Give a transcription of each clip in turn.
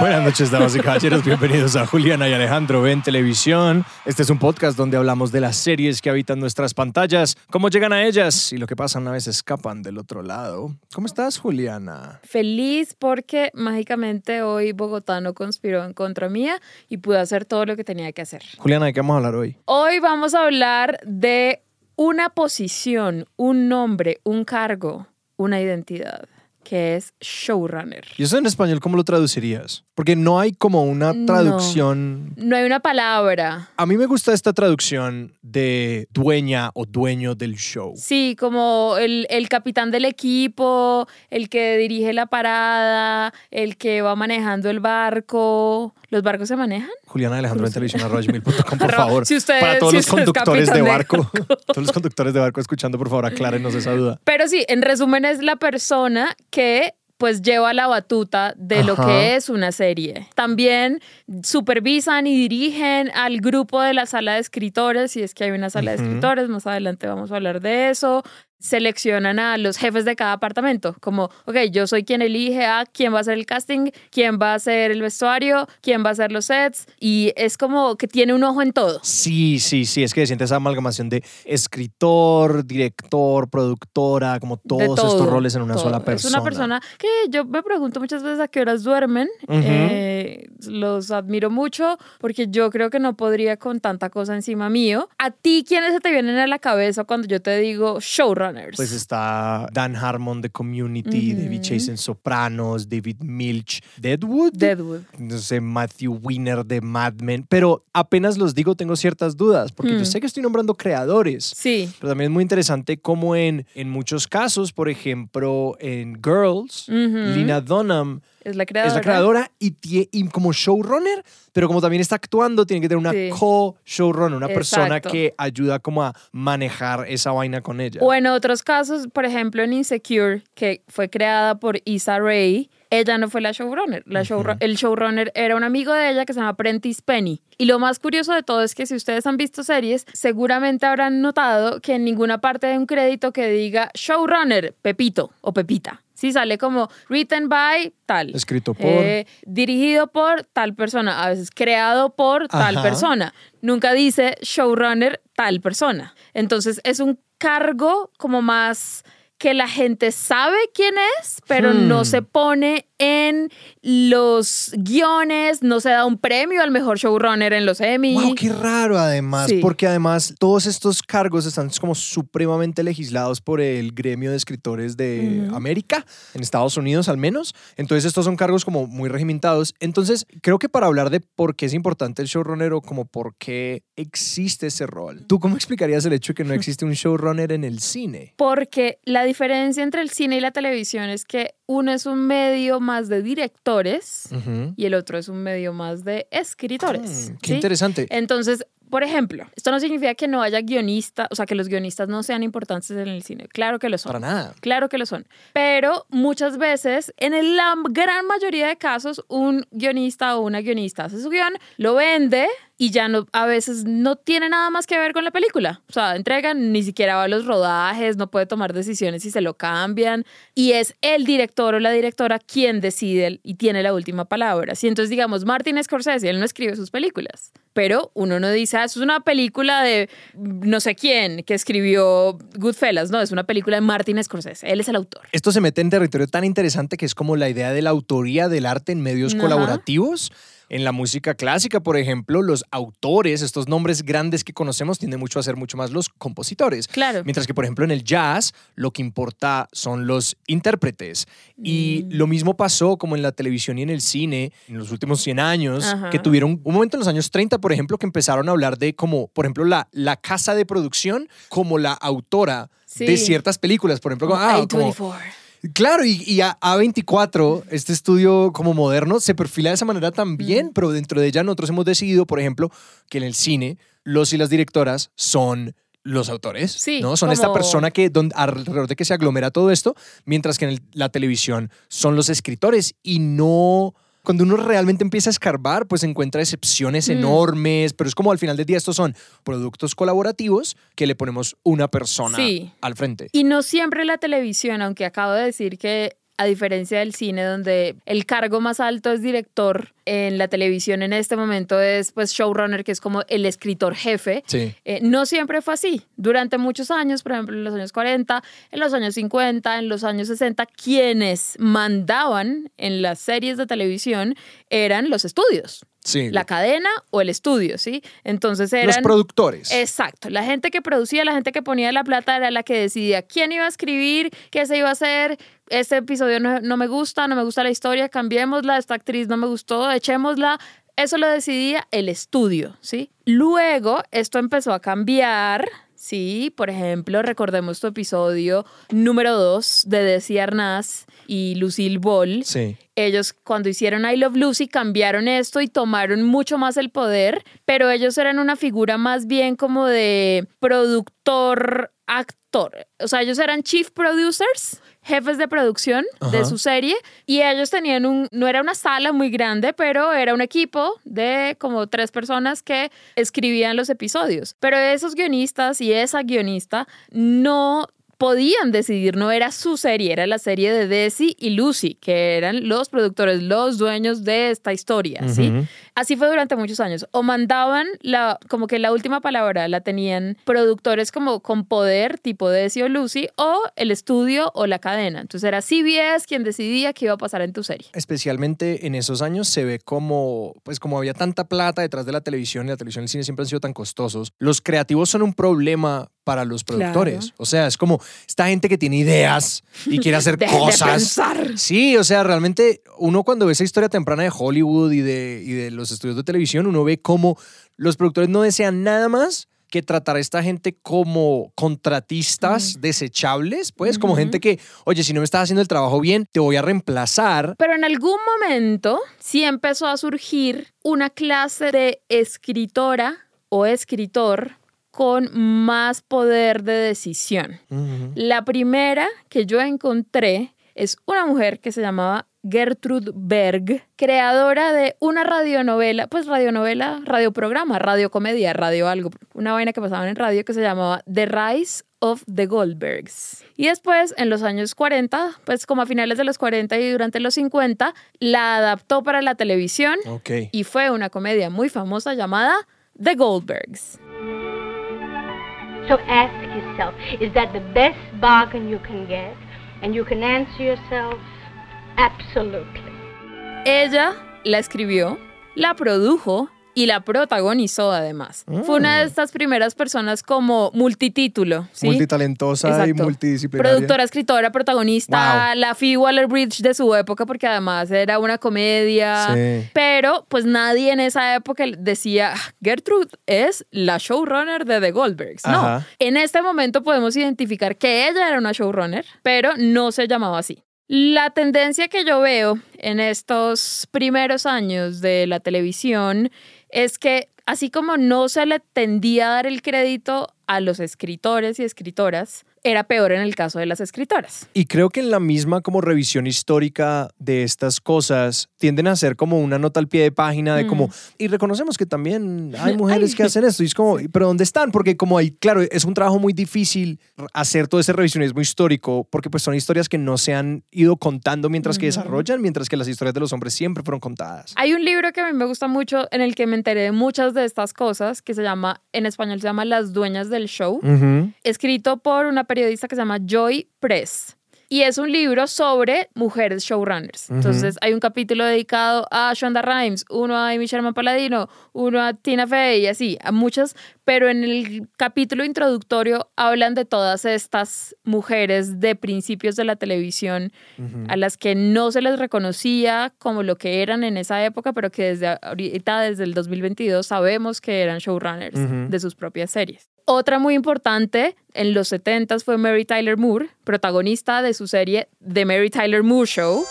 Buenas noches, damas y caballeros. Bienvenidos a Juliana y Alejandro en Televisión. Este es un podcast donde hablamos de las series que habitan nuestras pantallas, cómo llegan a ellas y lo que pasa una vez escapan del otro lado. ¿Cómo estás, Juliana? Feliz porque mágicamente hoy Bogotá no conspiró en contra mía y pude hacer todo lo que tenía que hacer. Juliana, ¿de qué vamos a hablar hoy? Hoy vamos a hablar de una posición, un nombre, un cargo, una identidad, que es showrunner. ¿Y eso en español cómo lo traducirías? Porque no hay como una No. traducción. No hay una palabra. A mí me gusta esta traducción de dueña o dueño del show. Sí, como el, el capitán del equipo, el que dirige la parada, el que va manejando el barco. ¿Los barcos se manejan? Juliana Alejandro en televisión por favor. si usted- para todos si los conductores de capitán de barco, todos los conductores de barco escuchando, por favor, aclárenos esa duda. Pero sí, en resumen es la persona que pues lleva la batuta de lo que es una serie. También supervisan y dirigen al grupo de la sala de escritores, si es que hay una sala de escritores, más adelante vamos a hablar de eso. Seleccionan a los jefes de cada apartamento, como, ok, yo soy quien elige a quién va a hacer el casting, quién va a hacer el vestuario, quién va a hacer los sets, y es como que tiene un ojo en todo. Sí, sí, sí, es que siente esa amalgamación de escritor, director, productora, como todos estos todo, roles en una todo. sola persona. Es una persona que yo me pregunto muchas veces a qué horas duermen. Ujú. Eh, los admiro mucho porque yo creo que no podría con tanta cosa encima mío. ¿A ti quiénes se te vienen a la cabeza cuando yo te digo showrunners? Pues está Dan Harmon de Community. David Chase en Sopranos, David Milch, Deadwood, Deadwood. no sé, Matthew Weiner de Mad Men, pero apenas los digo tengo ciertas dudas, porque yo Hmm. sé que estoy nombrando creadores. Sí. Pero también es muy interesante cómo en, en muchos casos, por ejemplo, en Girls. Lina Dunham Es la creadora. es la creadora y, como showrunner, pero como también está actuando, tiene que tener una Sí. co-showrunner, una persona que ayuda como a manejar esa vaina con ella. O en otros casos, por ejemplo, en Insecure, que fue creada por Issa Rae, ella no fue la showrunner. La El showrunner era un amigo de ella que se llama Prentice Penny. Y lo más curioso de todo es que si ustedes han visto series, seguramente habrán notado que en ninguna parte hay un crédito que diga showrunner, Pepito o Pepita. Sí, sale como written by tal. Escrito por... Eh, dirigido por tal persona, a veces creado por tal Ajá. persona. Nunca dice showrunner tal persona. Entonces es un cargo como más que la gente sabe quién es, pero Hmm. no se pone en los guiones, no se da un premio al mejor showrunner en los Emmy. Wow, qué raro además, Sí. porque además todos estos cargos están como supremamente legislados por el gremio de escritores de. América, en Estados Unidos al menos. Entonces estos son cargos como muy regimentados. Entonces creo que para hablar de por qué es importante el showrunner o como por qué existe ese rol, ¿tú cómo explicarías el hecho de que no existe un showrunner en el cine? Porque la diferencia entre el cine y la televisión es que uno es un medio más de directores y el otro es un medio más de escritores. Mm, qué ¿sí? interesante. Entonces, por ejemplo, esto no significa que no haya guionistas, o sea, que los guionistas no sean importantes en el cine. Claro que lo son. Para nada. Claro que lo son. Pero muchas veces, en la gran mayoría de casos, un guionista o una guionista hace su guion, lo vende y ya no, a veces no tiene nada más que ver con la película. O sea, entregan, ni siquiera va a los rodajes, no puede tomar decisiones si se lo cambian. Y es el director o la directora quien decide y tiene la última palabra. Si entonces, digamos, Martin Scorsese, él no escribe sus películas. Pero uno no dice, ah, eso es una película de no sé quién que escribió Goodfellas. No, es una película de Martin Scorsese. Él es el autor. Esto se mete en territorio tan interesante que es como la idea de la autoría del arte en medios Ajá. colaborativos. En la música clásica, por ejemplo, los autores, estos nombres grandes que conocemos, tienden mucho a ser mucho más los compositores. Claro. Mientras que, por ejemplo, en el jazz, lo que importa son los intérpretes. Y Mm. lo mismo pasó como en la televisión y en el cine en los últimos 100 años, Ajá. que tuvieron un momento en los años 30, por ejemplo, que empezaron a hablar de como, por ejemplo, la, la casa de producción como la autora Sí. de ciertas películas. Por ejemplo, Como ah, como- A24. Claro, y, y a- A24, este estudio como moderno, se perfila de esa manera también, pero dentro de ella nosotros hemos decidido, por ejemplo, que en el cine los y las directoras son los autores, Sí, ¿no? Son esta persona que don- alrededor de que se aglomera todo esto, mientras que en el- la televisión son los escritores y no... Cuando uno realmente empieza a escarbar, pues encuentra excepciones Mm. enormes, pero es como al final del día estos son productos colaborativos que le ponemos una persona Sí. al frente. Y no siempre la televisión, aunque acabo de decir que a diferencia del cine donde el cargo más alto es director, en la televisión en este momento es pues showrunner, que es como el escritor jefe. Sí. Eh, no siempre fue así. Durante muchos años, por ejemplo, en los años 40, en los años 50, en los años 60, quienes mandaban en las series de televisión eran los estudios, Sí. la cadena o el estudio, ¿sí? Entonces eran... los productores. Exacto, la gente que producía, la gente que ponía la plata era la que decidía quién iba a escribir, qué se iba a hacer. Este episodio no, no me gusta, no me gusta la historia, cambiémosla, esta actriz no me gustó, echémosla. Eso lo decidía el estudio, ¿sí? Luego esto empezó a cambiar, ¿sí? Por ejemplo, recordemos tu episodio número 2 de Desi Arnaz y Lucille Ball. Sí. Ellos cuando hicieron I Love Lucy cambiaron esto y tomaron mucho más el poder, pero ellos eran una figura más bien como de productor, actor. O sea, ellos eran chief producers, jefes de producción de su serie y ellos tenían un, no era una sala muy grande, pero era un equipo de como tres personas que escribían los episodios. Pero esos guionistas y esa guionista no podían decidir, no era su serie, era la serie de Desi y Lucy, que eran los productores, los dueños de esta historia, ¿sí? Ujú. Así fue durante muchos años. O mandaban la, como que la última palabra la tenían productores como con poder, tipo Desi o Lucy, o el estudio o la cadena. Entonces era CBS quien decidía qué iba a pasar en tu serie. especialmente en esos años se ve como, pues como había tanta plata detrás de la televisión y la televisión y el cine siempre han sido tan costosos, los creativos son un problema para los productores. Claro. O sea, es como esta gente que tiene ideas y quiere hacer de cosas. pensar. Sí, o sea, realmente uno cuando ve esa historia temprana de Hollywood y de, y de los estudios de televisión, uno ve cómo los productores no desean nada más que tratar a esta gente como contratistas desechables, pues como gente que, oye, si no me estás haciendo el trabajo bien, te voy a reemplazar Pero en algún momento sí empezó a surgir una clase de escritora o escritor con más poder de decisión. La primera que yo encontré es una mujer que se llamaba Gertrude Berg, creadora de una radionovela, pues radionovela, radioprograma, radiocomedia, radio algo, una vaina que pasaban en radio que se llamaba The Rise of the Goldbergs. Y después, en los años 40, pues como a finales de los 40 y durante los 50, la adaptó para la televisión y fue una comedia muy famosa llamada The Goldbergs. So ask yourself, is that the best bargain you can get? And you can answer yourself, absolutely. Ella la escribió, la produjo y la protagonizó además. Fue una de estas primeras personas como multitítulo, ¿sí? Multitalentosa y multidisciplinaria. Productora, escritora, protagonista, Wow. la Phoebe Waller-Bridge de su época, porque además era una comedia. Sí. Pero pues nadie en esa época decía, "Ah, Gertrude es la showrunner de The Goldbergs. No, en este momento podemos identificar que ella era una showrunner, pero no se llamaba así. La tendencia que yo veo en estos primeros años de la televisión es que así como no se le tendía a dar el crédito a los escritores y escritoras, era peor en el caso de las escritoras. Y creo que en la misma como revisión histórica de estas cosas tienden a ser como una nota al pie de página de Mm. como, y reconocemos que también hay mujeres que hacen esto y es como, pero ¿dónde están? Porque como hay, claro, es un trabajo muy difícil hacer todo ese revisionismo histórico porque pues son historias que no se han ido contando mientras que desarrollan, mientras que las historias de los hombres siempre fueron contadas. Hay un libro que a mí me gusta mucho en el que me enteré de muchas de estas cosas, que se llama, en español se llama Las Dueñas del Show, escrito por una periodista que se llama Joy Press. Y es un libro sobre mujeres showrunners. Entonces hay un capítulo dedicado a Shonda Rhimes, uno a Amy Sherman Paladino, uno a Tina Fey y así, a muchas. Pero en el capítulo introductorio hablan de todas estas mujeres de principios de la televisión a las que no se les reconocía como lo que eran en esa época, pero que desde ahorita, desde el 2022, sabemos que eran showrunners de sus propias series. Otra muy importante en los 70 fue Mary Tyler Moore, protagonista de su serie The Mary Tyler Moore Show.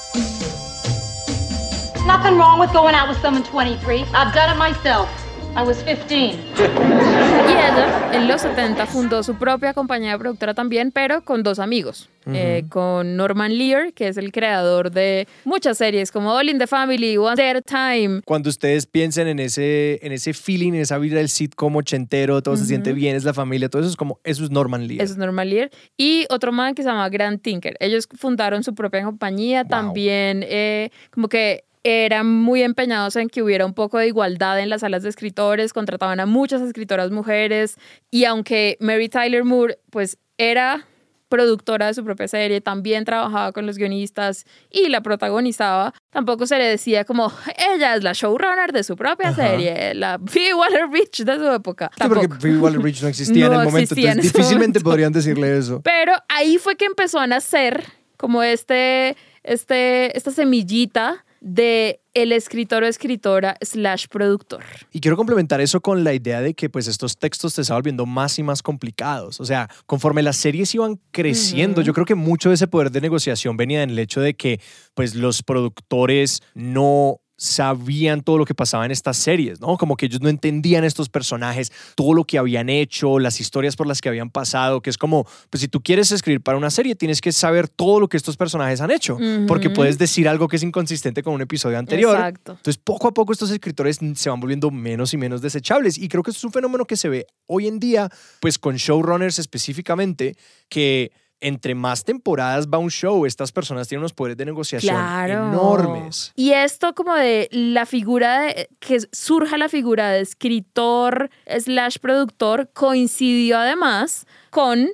Nothing wrong with going out with someone 23. I've done it myself. I was 15. Y ella, en los 70, fundó su propia compañía de productora también, pero con dos amigos. Eh, con Norman Lear, que es el creador de muchas series como All in the Family, One Day at a Time. Cuando ustedes piensen en ese, en ese feeling, en esa vida del sitcom ochentero, todo se siente bien, es la familia, todo eso es como, eso es Norman Lear. Eso es Norman Lear. Y otro man que se llama Grant Tinker. Ellos fundaron su propia compañía, también eh, como que eran muy empeñados en que hubiera un poco de igualdad en las salas de escritores, contrataban a muchas escritoras mujeres y aunque Mary Tyler Moore pues era productora de su propia serie, también trabajaba con los guionistas y la protagonizaba, tampoco se le decía como ella es la showrunner de su propia serie, la Phoebe Waller-Bridge de su época. Sí, porque Phoebe Waller-Bridge no existía en No el momento, en entonces ese difícilmente momento. podrían decirle eso. Pero ahí fue que empezó a nacer como este, este, esta semillita de el escritor o escritora slash productor. Y quiero complementar eso con la idea de que pues estos textos se estaban volviendo más y más complicados. O sea, conforme las series iban creciendo, yo creo que mucho de ese poder de negociación venía en el hecho de que pues los productores no sabían todo lo que pasaba en estas series, ¿no? Como que ellos no entendían estos personajes, todo lo que habían hecho, las historias por las que habían pasado, que es como, pues si tú quieres escribir para una serie, tienes que saber todo lo que estos personajes han hecho, porque puedes decir algo que es inconsistente con un episodio anterior. Exacto. Entonces, poco a poco estos escritores se van volviendo menos y menos desechables. Y creo que es un fenómeno que se ve hoy en día, pues con showrunners específicamente, que entre más temporadas va un show, estas personas tienen unos poderes de negociación Claro. enormes. Y esto como de la figura de que surja la figura de escritor slash productor coincidió además con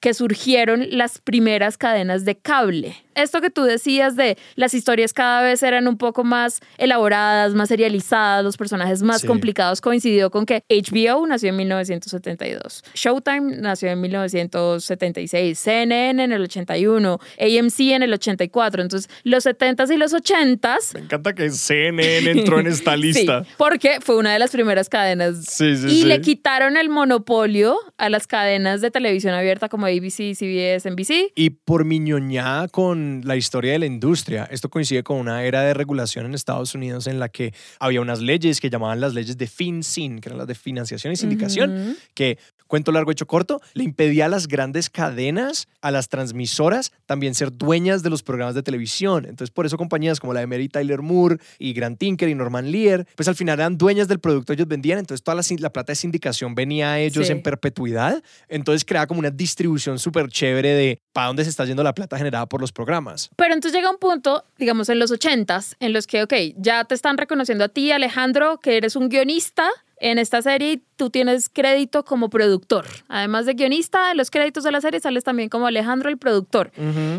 que surgieron las primeras cadenas de cable. Esto que tú decías de las historias cada vez eran un poco más elaboradas, más serializadas, los personajes más Sí. complicados, coincidió con que HBO nació en 1972, Showtime nació en 1976, CNN en el 81, AMC en el 84, entonces los 70s y los 80s Me encanta que CNN entró en esta lista. Sí, porque fue una de las primeras cadenas. Sí, y le quitaron el monopolio a las cadenas de televisión abierta como ABC, CBS, NBC. Y por mi ñoñada con la historia de la industria, esto coincide con una era de regulación en Estados Unidos en la que había unas leyes que llamaban las leyes de FinCIN, que eran las de financiación y sindicación, que, cuento largo hecho corto, le impedía a las grandes cadenas, a las transmisoras, también ser dueñas de los programas de televisión. Entonces, por eso compañías como la de Mary Tyler Moore y Grant Tinker y Norman Lear, pues al final eran dueñas del producto, ellos vendían, entonces toda la, plata de sindicación venía a ellos Sí. en perpetuidad. Entonces creaba como una distribución súper chévere de para dónde se está yendo la plata generada por los programas. Pero entonces llega un punto, digamos en los 80s, en los que, ok, ya te están reconociendo a ti, Alejandro, que eres un guionista en esta serie tú tienes crédito como productor. Además de guionista, en los créditos de la serie sales también como Alejandro el productor.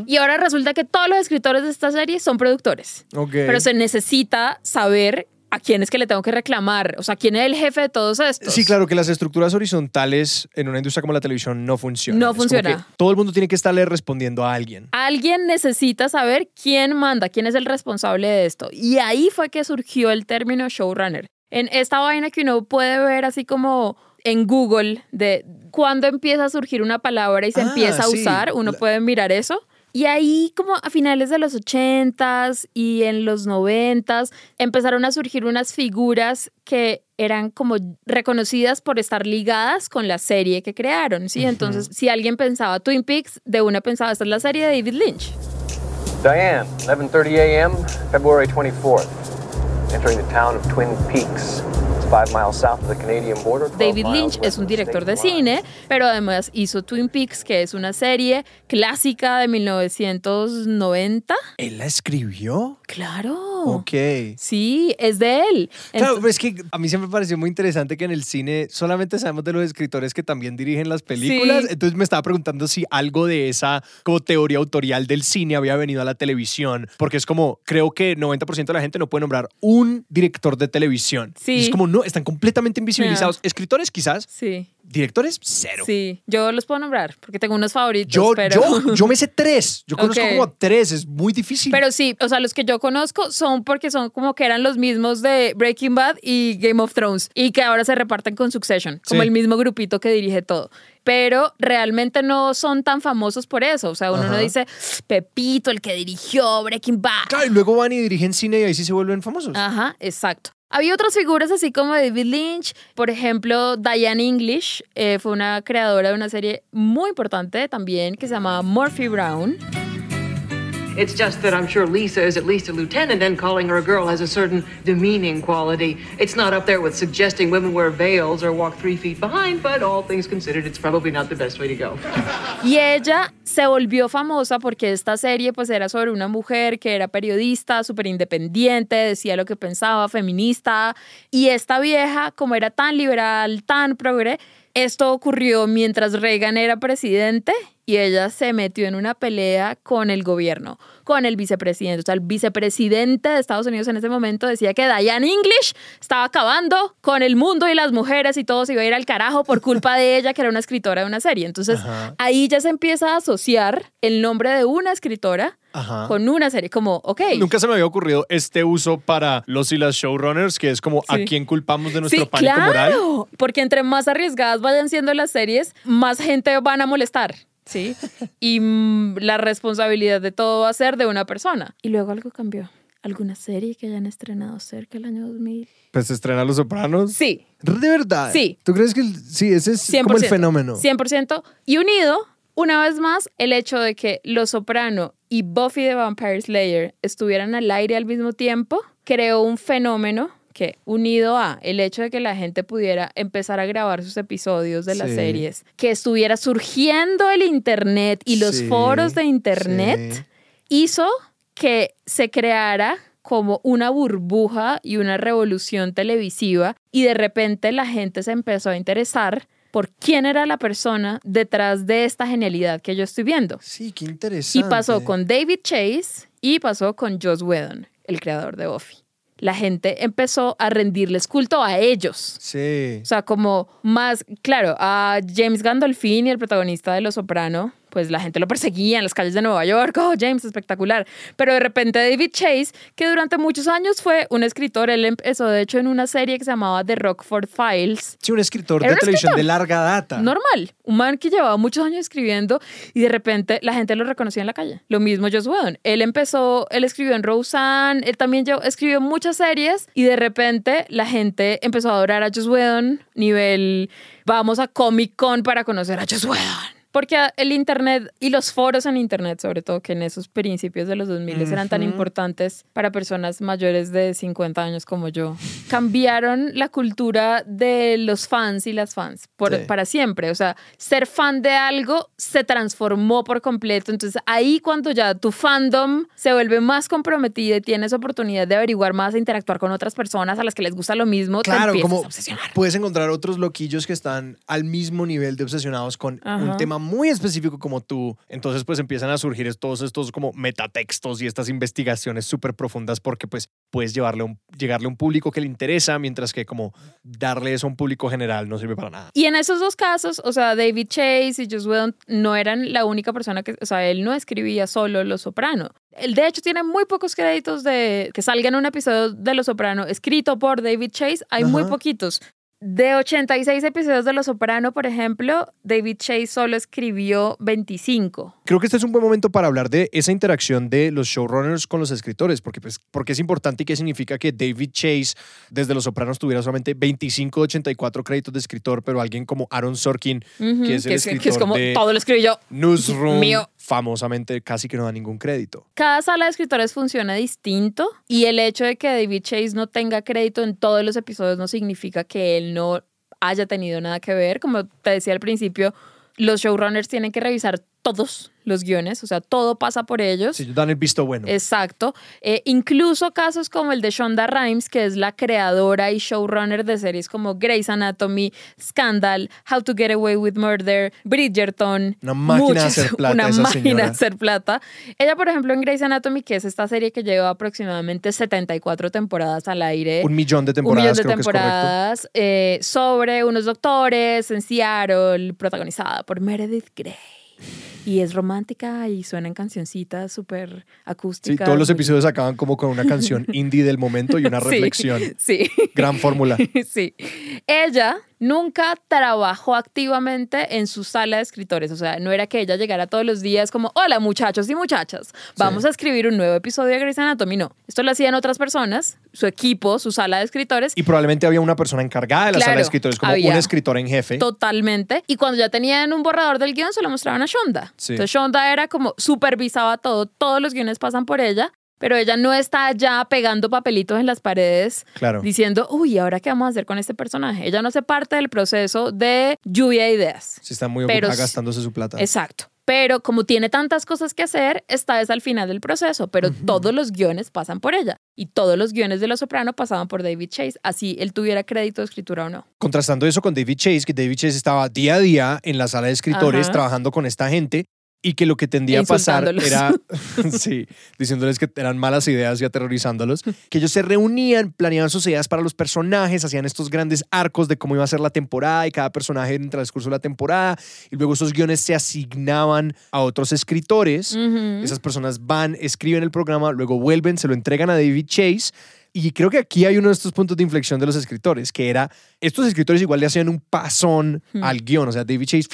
Y ahora resulta que todos los escritores de esta serie son productores. Ok. Pero se necesita saber a quién es que le tengo que reclamar, o sea, quién es el jefe de todos estos. Sí, claro que las estructuras horizontales en una industria como la televisión no funcionan. No Es funciona. todo el mundo tiene que estarle respondiendo a alguien. Alguien necesita saber quién manda, quién es el responsable de esto. Y ahí fue que surgió el término showrunner. En esta vaina que uno puede ver así como en Google de cuando empieza a surgir una palabra y se Ah, empieza a sí. usar, uno La- puede mirar eso. Y ahí como a finales de los 80s y en los 90s empezaron a surgir unas figuras que eran como reconocidas por estar ligadas con la serie que crearon, ¿sí? Entonces, si alguien pensaba Twin Peaks, de una pensaba, esta es la serie de David Lynch. Diane, 11:30 a.m., February 24th. Entering the town of Twin Peaks. It's five miles south of the Canadian border. 12 David Lynch es un director de cine, pero además hizo Twin Peaks, que es una serie clásica de 1990. ¿Él la escribió? Claro. Ok. Sí, es de él. Claro, Ento- pero es que a mí siempre me pareció muy interesante que en el cine solamente sabemos de los escritores que también dirigen las películas. Sí. Entonces me estaba preguntando si algo de esa como teoría autorial del cine había venido a la televisión. Porque es como, creo que 90% de la gente no puede nombrar un director de televisión. Sí. Y es como, no, están completamente invisibilizados. Escritores quizás, sí, directores cero. sí. Yo los puedo nombrar porque tengo unos favoritos. Yo, pero... yo, yo me sé tres. Yo conozco Ok. como tres. Es muy difícil. Pero sí, o sea, los que yo conozco son porque son como que eran los mismos de Breaking Bad y Game of Thrones y que ahora se reparten con Succession, como Sí. el mismo grupito que dirige todo. Pero realmente no son tan famosos por eso. O sea, uno no dice Pepito, el que dirigió Breaking Bad. Claro, y luego van y dirigen cine y ahí sí se vuelven famosos. Ajá, exacto. Había otras figuras así como David Lynch, por ejemplo, Diane English, eh, fue una creadora de una serie muy importante también que se llamaba Murphy Brown. It's just that I'm sure Lisa is at least a lieutenant, and calling her a girl has a certain demeaning quality. It's not up there with suggesting women wear veils or walk three feet behind, but all things considered, it's probably not the best way to go. Y ella se volvió famosa porque esta serie pues era sobre una mujer que era periodista, súper independiente, decía lo que pensaba, feminista. Y esta vieja, como era tan liberal, tan progre, esto ocurrió mientras Reagan era presidente y ella se metió en una pelea con el gobierno, con el vicepresidente. O sea, el vicepresidente de Estados Unidos en ese momento decía que Diane English estaba acabando con el mundo y las mujeres y todo se iba a ir al carajo por culpa de ella, que era una escritora de una serie. Entonces, Ajá. ahí ya se empieza a asociar el nombre de una escritora Ajá. con una serie, como, ok. Nunca se me había ocurrido este uso para los y las showrunners, que es como a quién culpamos de nuestro Sí, pánico moral. claro, porque entre más arriesgadas vayan siendo las series, más gente van a molestar, ¿sí? Y mm, la responsabilidad de todo va a ser de una persona. Y luego algo cambió. ¿Alguna serie que hayan estrenado cerca del año 2000? Pues se estrena Los Sopranos. Sí, De verdad. Sí. ¿Tú crees que el- sí, ese es 100%. como el fenómeno? 100%. Y unido, una vez más, el hecho de que Los Soprano y Buffy the Vampire Slayer estuvieran al aire al mismo tiempo, creó un fenómeno que, unido a el hecho de que la gente pudiera empezar a grabar sus episodios de las Sí. series, que estuviera surgiendo el Internet y los Sí, foros de Internet, sí. hizo que se creara como una burbuja y una revolución televisiva y de repente la gente se empezó a interesar por quién era la persona detrás de esta genialidad que yo estoy viendo. Sí, qué Y interesante. pasó con David Chase y pasó con Joss Whedon, el creador de Buffy. La gente empezó a rendirles culto a ellos. Sí. O sea, como más, claro, a James Gandolfini, el protagonista de Los Soprano, pues la gente lo perseguía en las calles de Nueva York. Oh, James, espectacular. Pero de repente David Chase, que durante muchos años fue un escritor, él empezó de hecho en una serie que se llamaba The Rockford Files. Sí, un escritor Era de un televisión escritor. de larga data. Normal, un man que llevaba muchos años escribiendo y de repente la gente lo reconocía en la calle. Lo mismo Joss Whedon. Él empezó, él escribió en Roseanne, él también llevó- escribió muchas series y de repente la gente empezó a adorar a Joss Whedon, nivel vamos a Comic Con para conocer a Joss Whedon. Porque el Internet y los foros en Internet, sobre todo que en esos principios de los 2000 eran tan importantes para personas mayores de 50 años como yo, cambiaron la cultura de los fans y las fans por, Sí. para siempre. O sea, ser fan de algo se transformó por completo. Entonces ahí cuando ya tu fandom se vuelve más comprometido y tienes oportunidad de averiguar más, e interactuar con otras personas a las que les gusta lo mismo, te Claro, empiezas como a obsesionar. puedes encontrar otros loquillos que están al mismo nivel de obsesionados con un Ajá. tema muy específico como tú. Entonces, pues empiezan a surgir todos estos como metatextos y estas investigaciones súper profundas porque pues puedes llevarle un, llegarle a un público que le interesa, mientras que como darle eso a un público general no sirve para nada. Y en esos dos casos, o sea, David Chase y Joss Whedon no eran la única persona que, o sea, él no escribía solo Los Soprano. Él de hecho tiene muy pocos créditos de que salga en un episodio de Los Soprano escrito por David Chase, hay muy poquitos. De 86 episodios de Los Soprano, por ejemplo, David Chase solo escribió 25. Creo que este es un buen momento para hablar de esa interacción de los showrunners con los escritores, porque, pues, porque es importante y qué significa que David Chase desde Los Sopranos tuviera solamente 25 de 84 créditos de escritor, pero alguien como Aaron Sorkin, que es el que escritor que es como de todo lo escribí yo. Newsroom, Mío. Famosamente casi que no da ningún crédito. Cada sala de escritores funciona distinto y el hecho de que David Chase no tenga crédito en todos los episodios no significa que él no haya tenido nada que ver. Como te decía al principio, los showrunners tienen que revisar todos los guiones, o sea, todo pasa por ellos. Sí, dan el visto bueno. Exacto. Eh, incluso casos como el de Shonda Rhimes, que es la creadora y showrunner de series como Grey's Anatomy, Scandal, How to Get Away with Murder, Bridgerton. Una máquina de hacer plata Una esa máquina señora. de hacer plata. Ella, por ejemplo, en Grey's Anatomy, que es esta serie que lleva aproximadamente 74 temporadas al aire. Un millón de un millón temporadas, de creo que es correcto. temporadas eh, sobre unos doctores en Seattle, protagonizada por Meredith Grey. Y es romántica y suenan cancioncitas súper Sí, acústicas. todos los episodios acaban como con una canción indie del momento y una Sí, reflexión. Sí. Gran fórmula. Sí. Ella nunca trabajó activamente en su sala de escritores. O sea, no era que ella llegara todos los días como, hola muchachos y muchachas, vamos a escribir un nuevo episodio de Grey's Anatomy. No, esto lo hacían otras personas, su equipo, su sala de escritores. Y probablemente había una persona encargada de la sala de escritores, como un escritor en jefe. Totalmente. Y cuando ya tenían un borrador del guion, se lo mostraban a Shonda. Sí. Entonces Shonda era como supervisaba todo, todos los guiones pasan por ella, pero ella no está ya pegando papelitos en las paredes Claro. diciendo, uy, ¿ahora qué vamos a hacer con este personaje? Ella no hace parte del proceso de lluvia de ideas. Sí, está muy ocupada gastándose su plata. Exacto. Pero como tiene tantas cosas que hacer, está es al final del proceso, pero todos los guiones pasan por ella. Y todos los guiones de Los Soprano pasaban por David Chase, así él tuviera crédito de escritura o no. Contrastando eso con David Chase, que David Chase estaba día a día en la sala de escritores Ajá. trabajando con esta gente y que lo que tendía a pasar era, sí, diciéndoles que eran malas ideas y aterrorizándolos, que ellos se reunían, planeaban sus ideas para los personajes, hacían estos grandes arcos de cómo iba a ser la temporada y cada personaje en el transcurso de la temporada, y luego esos guiones se asignaban a otros escritores. Esas personas van, escriben el programa, luego vuelven, se lo entregan a David Chase. Y creo que aquí hay uno de estos puntos de inflexión de los escritores, que era, estos escritores igual le hacían un pasón Hmm. al guion. O sea, David Chase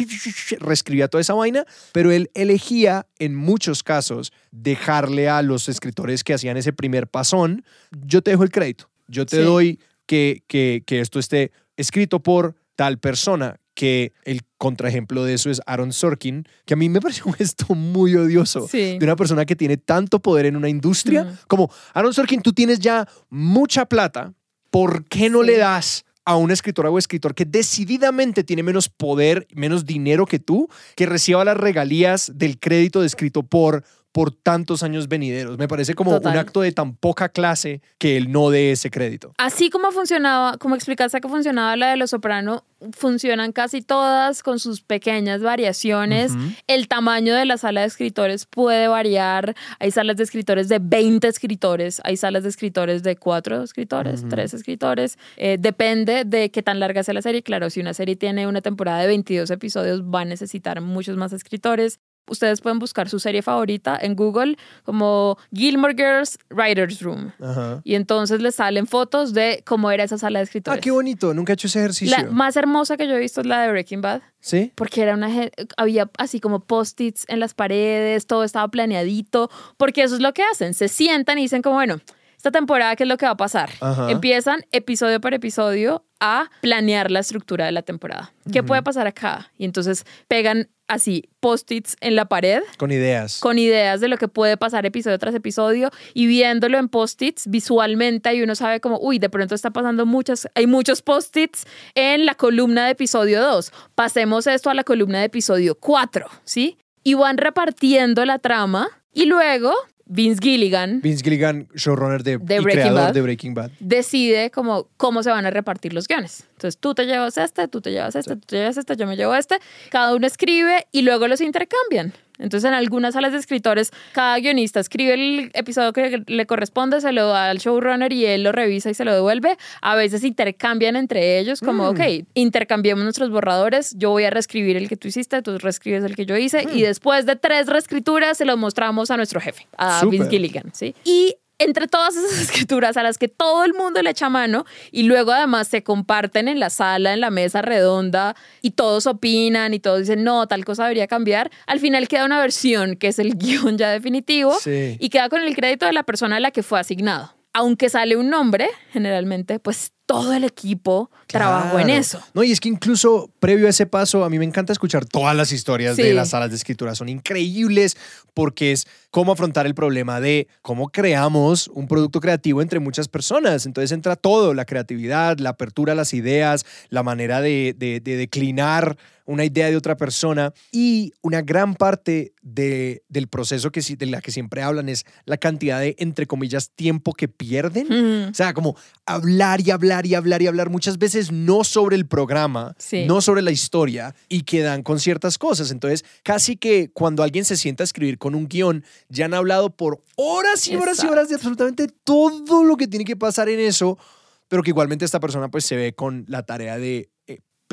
reescribía toda esa vaina, pero él elegía en muchos casos dejarle a los escritores que hacían ese primer pasón, yo te dejo el crédito, yo te Sí. doy que, que, que esto esté escrito por tal persona, que el contraejemplo de eso es Aaron Sorkin, que a mí me pareció un gesto muy odioso Sí. de una persona que tiene tanto poder en una industria, como Aaron Sorkin, tú tienes ya mucha plata, ¿por qué no Sí. le das a una escritora o escritor que decididamente tiene menos poder, menos dinero que tú, que reciba las regalías del crédito descrito por por tantos años venideros. Me parece como Total. un acto de tan poca clase que él no dé ese crédito. Así como funcionaba, como explicaste que funcionaba la de Los Soprano, funcionan casi todas con sus pequeñas variaciones. El tamaño de la sala de escritores puede variar. Hay salas de escritores de 20 escritores, hay salas de escritores de 4 escritores, 3 escritores. Eh, depende de qué tan larga sea la serie. Claro, si una serie tiene una temporada de 22 episodios, va a necesitar muchos más escritores. Ustedes pueden buscar su serie favorita en Google como Gilmore Girls Writers Room. Ajá. Y entonces les salen fotos de cómo era esa sala de escritores. Ah, qué bonito. Nunca he hecho ese ejercicio. La más hermosa que yo he visto es la de Breaking Bad, ¿Sí? porque era una había así como post-its en las paredes, todo estaba planeadito, porque eso es lo que hacen, se sientan y dicen como, bueno, esta temporada qué es lo que va a pasar. Ajá. Empiezan episodio por episodio a planear la estructura de la temporada. ¿Qué puede pasar acá? Y entonces pegan así post-its en la pared Con ideas. con ideas de lo que puede pasar episodio tras episodio y viéndolo en post-its visualmente y uno sabe como, uy, de pronto está pasando muchas, hay muchos post-its en la columna de episodio 2. Pasemos esto a la columna de episodio 4, ¿sí? Y van repartiendo la trama y luego Vince Gilligan Vince Gilligan, showrunner de, De y Breaking creador Bad. de Breaking Bad. decide como cómo se van a repartir los guiones. Entonces tú te llevas este, tú te llevas este, tú te llevas este, yo me llevo este. Cada uno escribe y luego los intercambian. Entonces en algunas salas de escritores cada guionista escribe el episodio que le corresponde, se lo da al showrunner y él lo revisa y se lo devuelve. A veces intercambian entre ellos como, ok, intercambiemos nuestros borradores, yo voy a reescribir el que tú hiciste, tú reescribes el que yo hice y después de tres reescrituras se lo mostramos a nuestro jefe, a. Vince Gilligan, ¿sí? Y entre todas esas escrituras a las que todo el mundo le echa mano y luego además se comparten en la sala, en la mesa redonda y todos opinan y todos dicen, no, tal cosa debería cambiar, al final queda una versión que es el guion ya definitivo Sí. y queda con el crédito de la persona a la que fue asignado. Aunque sale un nombre, generalmente, pues todo el equipo trabajó en eso. No, y es que incluso previo a ese paso, a mí me encanta escuchar todas las historias de las salas de escritura. Son increíbles porque es cómo afrontar el problema de cómo creamos un producto creativo entre muchas personas. Entonces entra todo, la creatividad, la apertura a las ideas, la manera de, de- de declinar una idea de otra persona y una gran parte de- del proceso que, de la que siempre hablan es la cantidad de, entre comillas, tiempo que pierden. Mm. O sea, como hablar y hablar y hablar y hablar muchas veces no sobre el programa, Sí. no sobre la historia y quedan con ciertas cosas. Entonces, casi que cuando alguien se sienta a escribir con un guion, ya han hablado por horas y horas y horas de absolutamente todo lo que tiene que pasar en eso, pero que igualmente esta persona pues se ve con la tarea de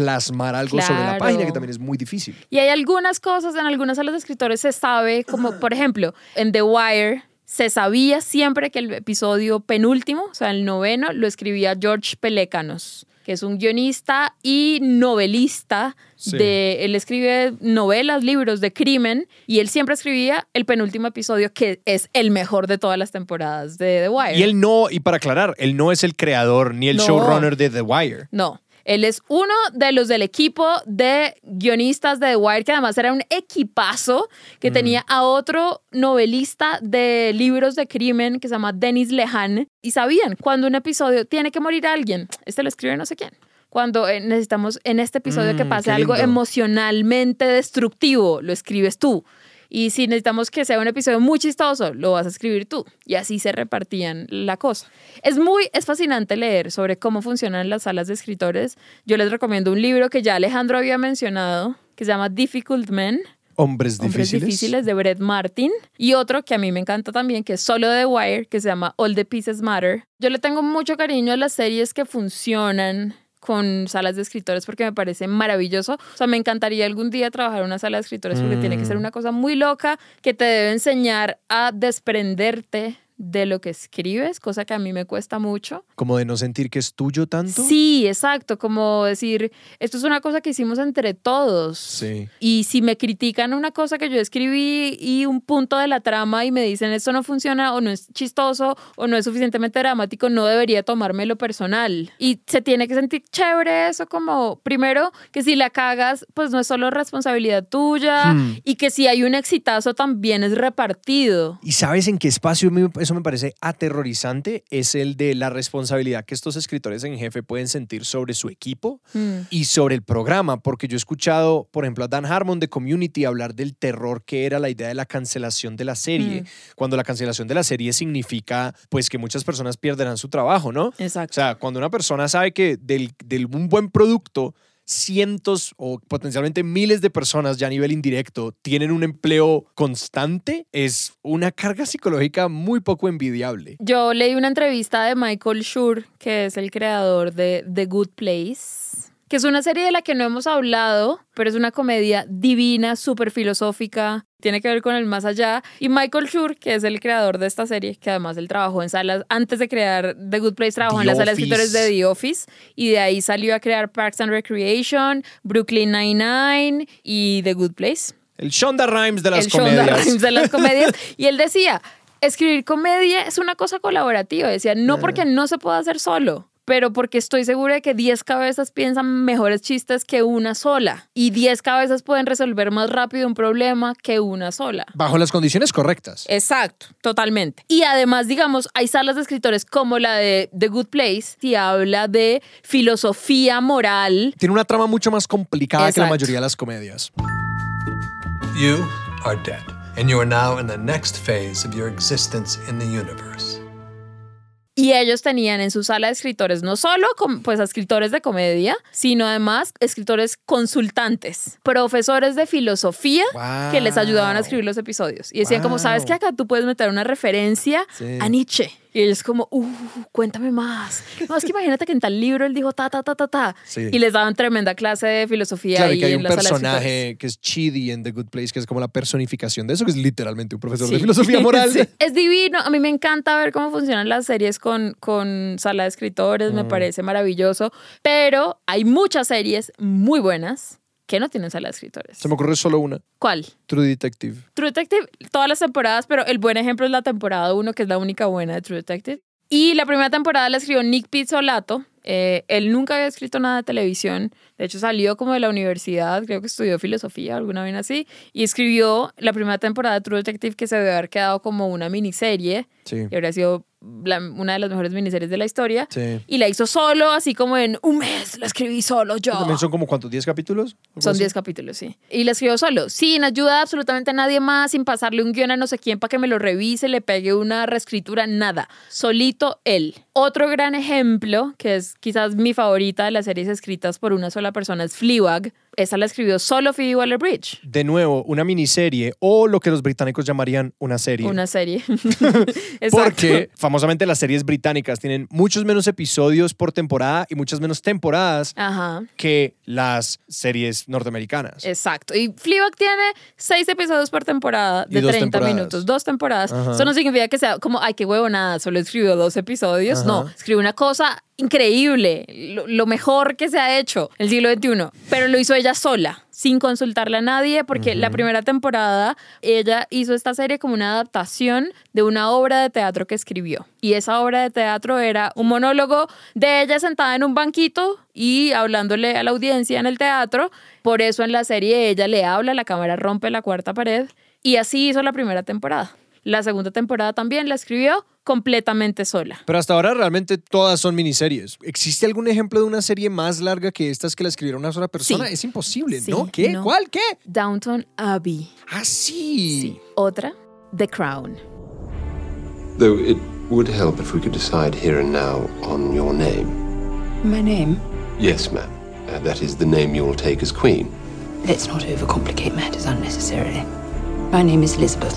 plasmar algo sobre la página, que también es muy difícil. Y hay algunas cosas, en algunas salas de escritores se sabe, como por ejemplo, en The Wire se sabía siempre que el episodio penúltimo, o sea, el noveno, lo escribía George Pelecanos, que es un guionista y novelista. Sí. De, él escribe novelas, libros de crimen y él siempre escribía el penúltimo episodio que es el mejor de todas las temporadas de The Wire. Y él no, y para aclarar, él no es el creador ni el No. showrunner de The Wire. No. Él es uno de los del equipo de guionistas de The Wire, que además era un equipazo, que tenía a otro novelista de libros de crimen que se llama Dennis Lehan. Y sabían, cuando un episodio tiene que morir alguien, este lo escribe no sé quién. Cuando eh, necesitamos en este episodio que Mm, pase algo emocionalmente destructivo, lo escribes tú. Y si necesitamos que sea un episodio muy chistoso, lo vas a escribir tú. Y así se repartían la cosa. Es muy, es fascinante leer sobre cómo funcionan las salas de escritores. Yo les recomiendo un libro que ya Alejandro había mencionado, que se llama Difficult Men. Hombres Hombres difíciles. difíciles de Brett Martin y otro que a mí me encanta también que es solo de The Wire que se llama All the Pieces Matter. Yo le tengo mucho cariño a las series que funcionan con salas de escritores porque me parece maravilloso. O sea, me encantaría algún día trabajar en una sala de escritores porque tiene que ser una cosa muy loca que te debe enseñar a desprenderte de lo que escribes, cosa que a mí me cuesta mucho. Como de no sentir que es tuyo tanto. Sí, exacto, como decir, esto es una cosa que hicimos entre todos. Sí. Y si me critican una cosa que yo escribí y un punto de la trama y me dicen esto no funciona o no es chistoso o no es suficientemente dramático, no debería tomármelo personal. Y se tiene que sentir chévere eso como, primero, que si la cagas, pues no es solo responsabilidad tuya Hmm. y que si hay un exitazo también es repartido. ¿Y sabes en qué espacio eso me parece aterrorizante? Es el de la responsabilidad que estos escritores en jefe pueden sentir sobre su equipo Mm. y sobre el programa, porque yo he escuchado, por ejemplo, a Dan Harmon de Community hablar del terror que era la idea de la cancelación de la serie, Mm. cuando la cancelación de la serie significa pues que muchas personas perderán su trabajo, ¿no? O Exacto. sea, cuando una persona sabe que del, del un buen producto cientos o potencialmente miles de personas ya a nivel indirecto tienen un empleo constante, es una carga psicológica muy poco envidiable. Yo leí una entrevista de Michael Schur, que es el creador de The Good Place, que es una serie de la que no hemos hablado, pero es una comedia divina, súper filosófica, tiene que ver con el más allá. Y Michael Schur, que es el creador de esta serie, que además él trabajó en salas, antes de crear The Good Place, trabajó The en la sala de escritores de The Office, y de ahí salió a crear Parks and Recreation, Brooklyn Nine-Nine y The Good Place El Shonda Rhimes de las el Shonda. Rhimes de las comedias. Y él decía, escribir comedia es una cosa colaborativa. Decía, no porque no se pueda hacer solo, pero porque estoy segura de que 10 cabezas piensan mejores chistes que una sola. Y 10 cabezas pueden resolver más rápido un problema que una sola. Bajo las condiciones correctas. Exacto, totalmente. Y además, digamos, hay salas de escritores como la de The Good Place, que habla de filosofía moral. Tiene una trama mucho más complicada que la mayoría de las comedias. You are dead, and you are now in the next phase of your existence in the universe. Y ellos tenían en su sala de escritores no solo pues, a escritores de comedia, sino además escritores consultantes, profesores de filosofía que les ayudaban a escribir los episodios. Y decían como, ¿sabes que acá tú puedes meter una referencia Sí. a Nietzsche? Y ellos como, uh, cuéntame más. No, es que imagínate que en tal libro él dijo ta, ta, ta, ta, ta. Sí. Y les daban tremenda clase de filosofía Claro, y que hay un de personaje que es Chidi en The Good Place, que es como la personificación de eso, que es literalmente un profesor de Sí. filosofía moral. Sí. Es divino. A mí me encanta ver cómo funcionan las series con, con sala de escritores. Mm. Me parece maravilloso. Pero hay muchas series muy buenas que no tienen sala de escritores. Se me ocurre solo una, ¿Cuál? True Detective. True Detective, todas las temporadas, pero el buen ejemplo es la temporada 1, que es la única buena de True Detective. Y la primera temporada la escribió Nick Pizzolato. Eh, él nunca había escrito nada de televisión. De hecho, salió como de la universidad, creo que estudió filosofía, alguna vez así, y escribió la primera temporada de True Detective que se debe haber quedado como una miniserie. Sí. Y habría sido la- una de las mejores miniseries de la historia. Sí. Y la hizo solo, así como en un mes, la escribí solo yo. También son como cuántos, 10 capítulos? ¿Algo Son así? 10 capítulos, sí. Y la escribió solo, sin ayuda de absolutamente nadie más, sin pasarle un guion a no sé quién para que me lo revise, le pegue una reescritura, nada. Solito él. Otro gran ejemplo, que es quizás mi favorita de las series escritas por una sola persona, es Fleabag. Esa la escribió solo Phoebe Waller-Bridge. De nuevo, una miniserie o lo que los británicos llamarían una serie. Una serie. Porque famosamente las series británicas tienen muchos menos episodios por temporada y muchas menos temporadas Ajá. que las series norteamericanas. Exacto. Y Fleabag tiene seis episodios por temporada de dos 30 temporadas. minutos, dos temporadas. Ajá. Eso no significa que sea como, ay, qué huevonada, solo escribió dos episodios. Ajá. No, escribió una cosa increíble, lo, lo mejor que se ha hecho el siglo XXI. Pero lo hizo ella sola, sin consultarle a nadie, porque la primera temporada ella hizo esta serie como una adaptación de una obra de teatro que escribió. Y esa obra de teatro era un monólogo de ella sentada en un banquito y hablándole a la audiencia en el teatro. Por eso en la serie ella le habla, la cámara rompe la cuarta pared. Y así hizo la primera temporada. La segunda temporada también la escribió completamente sola. Pero hasta ahora realmente todas son miniseries. ¿Existe algún ejemplo de una serie más larga que estas que la escribiera una sola persona? Sí. Es imposible, Sí, ¿no? ¿Qué? no. ¿Cuál? ¿Qué? Downton Abbey. Ah, sí. Otra, The Crown. Though it would help if we could decide here and now on your name. My name? Yes, ma'am. Uh, that is the name you will take as queen. Let's not overcomplicate matters unnecessarily. My name is Elizabeth.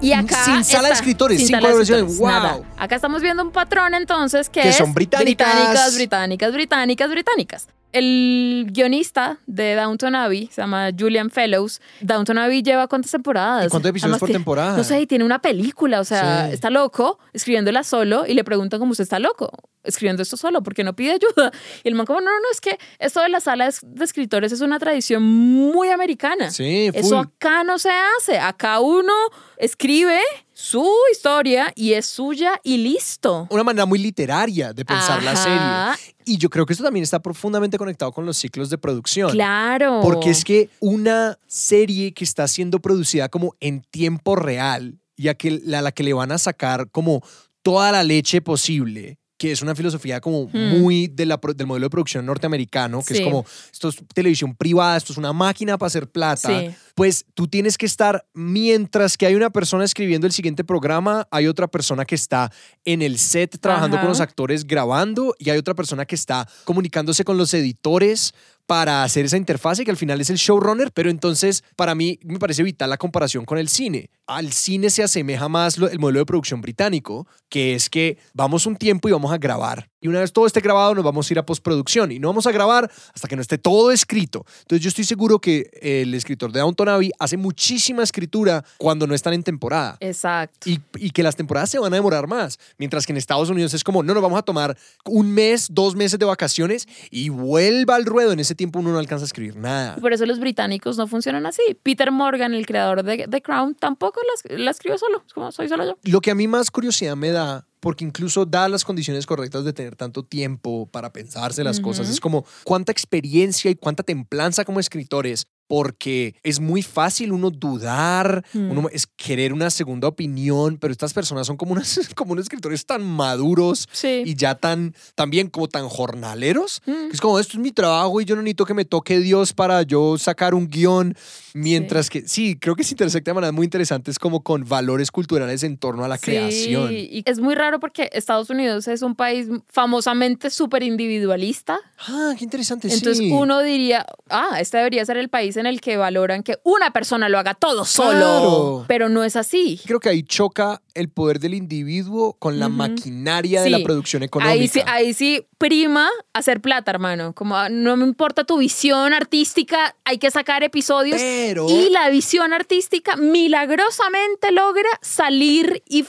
Y acá Sin sala de escritores, sin colaboraciones. escritores, ¡Wow! nada. Acá estamos viendo un patrón entonces que, Que es son británicas. británicas, británicas, británicas, británicas. El guionista de Downton Abbey se llama Julian Fellows. Downton Abbey lleva cuántas temporadas? ¿Y cuántos episodios por temporada? No sé, y tiene una película, o sea, Sí. está loco escribiéndola solo y le preguntan cómo usted está loco escribiendo esto solo, porque no pide ayuda. Y el man como, no, no, no, es que esto de las salas de escritores es una tradición muy americana. Sí, full. Eso acá no se hace. Acá uno escribe su historia y es suya y listo. Una manera muy literaria de pensar la serie. Y yo creo que esto también está profundamente conectado con los ciclos de producción. Claro. Porque es que una serie que está siendo producida como en tiempo real y a, que, a la que le van a sacar como toda la leche posible, que es una filosofía como muy de la, pro- del modelo de producción norteamericano, que Hmm. Sí. es como esto es televisión privada, esto es una máquina para hacer plata. Sí. Pues tú tienes que estar, mientras que hay una persona escribiendo el siguiente programa, hay otra persona que está en el set trabajando Ajá. con los actores grabando y hay otra persona que está comunicándose con los editores para hacer esa interfase que al final es el showrunner, pero entonces para mí me parece vital la comparación con el cine. Al cine se asemeja más el modelo de producción británico, que es que vamos un tiempo y vamos a grabar. Y una vez todo esté grabado nos vamos a ir a postproducción y no vamos a grabar hasta que no esté todo escrito. Entonces yo estoy seguro que el escritor de Downton Abbey hace muchísima escritura cuando no están en temporada. Exacto. Y, y que las temporadas se van a demorar más. Mientras que en Estados Unidos es como, no, nos vamos a tomar un mes, dos meses de vacaciones y vuelva al ruedo. En ese tiempo uno no alcanza a escribir nada. Por eso los británicos no funcionan así. Peter Morgan, el creador de The Crown, tampoco la escribió solo. Es como, soy solo yo. Lo que a mí más curiosidad me da, porque incluso da las condiciones correctas de tener tanto tiempo para pensarse las cosas, es como cuánta experiencia y cuánta templanza como escritores. Porque es muy fácil uno dudar, Mm. uno es querer una segunda opinión, pero estas personas son como, unas, como unos escritores tan maduros Sí. y ya tan, también como tan jornaleros. Mm. que Es como, esto es mi trabajo y yo no necesito que me toque Dios para yo sacar un guion. Mientras que, sí, creo que se intersecta de maneras muy interesantes como con valores culturales en torno a la creación. Sí, y es muy raro porque Estados Unidos es un país famosamente súper individualista. Ah, qué interesante, Entonces sí. uno diría, ah, este debería ser el país en el que valoran que una persona lo haga todo solo. Claro. Pero no es así. Creo que ahí choca el poder del individuo con la maquinaria de la producción económica. Ahí sí, ahí sí prima hacer plata, hermano. Como ah, no me importa tu visión artística, hay que sacar episodios. Pero- Y la visión artística milagrosamente logra salir y,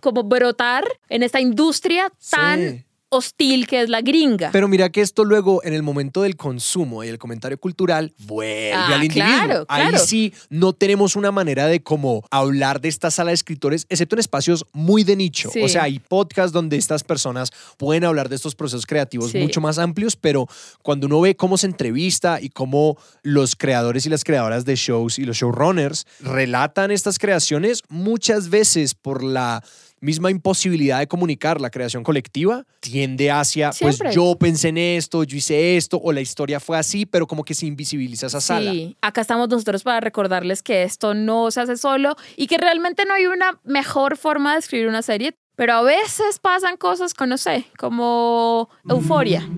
como brotar en esta industria tan Sí. Hostil que es la gringa. Pero mira que esto luego, en el momento del consumo y el comentario cultural, vuelve Ah, al individuo. claro, Ahí claro. sí no tenemos una manera de cómo hablar de esta sala de escritores, excepto en espacios muy de nicho. Sí. O sea, hay podcasts donde estas personas pueden hablar de estos procesos creativos Sí. mucho más amplios, pero cuando uno ve cómo se entrevista y cómo los creadores y las creadoras de shows y los showrunners relatan estas creaciones, muchas veces por la misma imposibilidad de comunicar la creación colectiva, tiende hacia, Siempre. pues yo pensé en esto, yo hice esto, o la historia fue así, pero como que se invisibiliza esa sala. Sí, acá estamos nosotros para recordarles que esto no se hace solo y que realmente no hay una mejor forma de escribir una serie, pero a veces pasan cosas con, no sé, como euforia.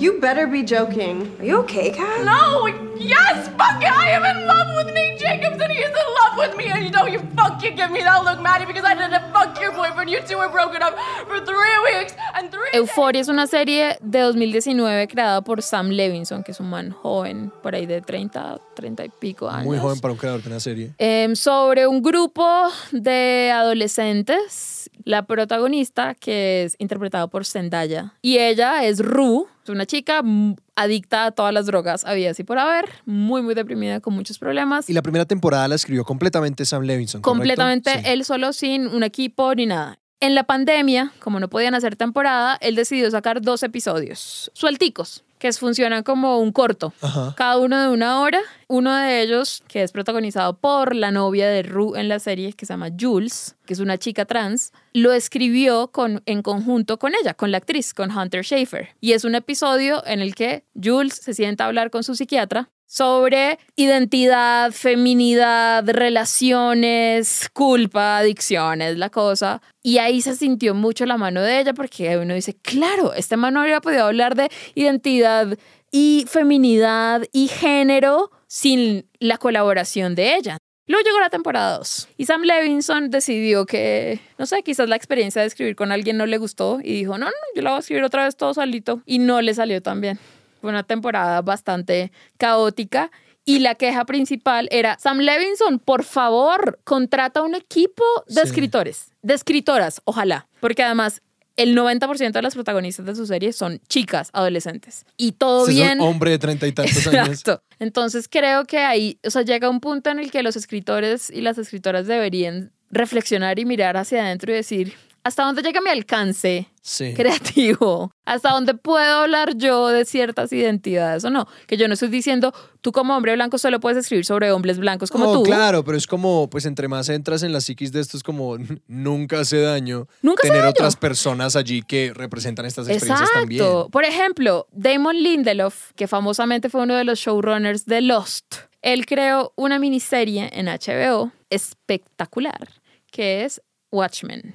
You better be joking. Are you okay, Kat? No! Yes! Fuck it! I am in love with Nate Jacobs and he is in love with me and you know you fucking give me that look, Maddie, because I didn't fuck your boyfriend. You two were broken up for three weeks and three Euforia es una serie de 2019 creada por Sam Levinson, que es un man joven, por ahí de 30, 30 y pico años. Muy joven para un creador de una serie. Em, sobre un grupo de adolescentes, la protagonista, que es interpretada por Zendaya, y ella es Rue, una chica adicta a todas las drogas, había así por haber, muy, muy deprimida, con muchos problemas. Y la primera temporada la escribió completamente Sam Levinson. ¿correcto? completamente Sí. él solo sin un equipo ni nada. En la pandemia, como no podían hacer temporada, él decidió sacar dos episodios suelticos, que es- funcionan como un corto, Ajá. cada uno de una hora. Uno de ellos, que es protagonizado por la novia de Rue en la serie, que se llama Jules, que es una chica trans, lo escribió con, en conjunto con ella, con la actriz, con Hunter Schafer. Y es un episodio en el que Jules se sienta a hablar con su psiquiatra sobre identidad, feminidad, relaciones, culpa, adicciones, la cosa. Y ahí se sintió mucho la mano de ella porque uno dice, claro, este man no habría podido hablar de identidad y feminidad y género sin la colaboración de ella. Luego llegó la temporada 2 y Sam Levinson decidió que, no sé, quizás la experiencia de escribir con alguien no le gustó y dijo, no, no, yo la voy a escribir otra vez todo solito. Y no le salió tan bien. Fue una temporada bastante caótica y la queja principal era, Sam Levinson, por favor, contrata un equipo de Sí. escritores, de escritoras, ojalá, porque además el 90% de las protagonistas de su serie son chicas, adolescentes. Y todo bien. hombre de treinta y tantos años. Exacto. Entonces creo que ahí, o sea, llega un punto en el que los escritores y las escritoras deberían reflexionar y mirar hacia adentro y decir, ¿hasta dónde llega mi alcance Sí. creativo? ¿Hasta dónde puedo hablar yo de ciertas identidades o no? Que yo no estoy diciendo, tú como hombre blanco solo puedes escribir sobre hombres blancos como No, tú. claro, pero es como, pues entre más entras en la psiquis de esto, es como nunca hace daño Nunca tener daño. otras personas allí que representan estas experiencias Exacto. también. Por ejemplo, Damon Lindelof, que famosamente fue uno de los showrunners de Lost, él creó una miniserie en HBO espectacular, que es Watchmen.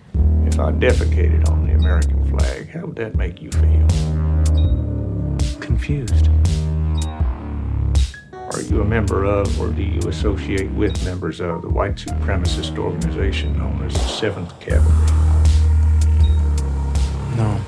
If I defecated on the American flag, how would that make you feel? Confused. Are you a member of, or do you associate with members of the white supremacist organization known as the 7th Cavalry? No.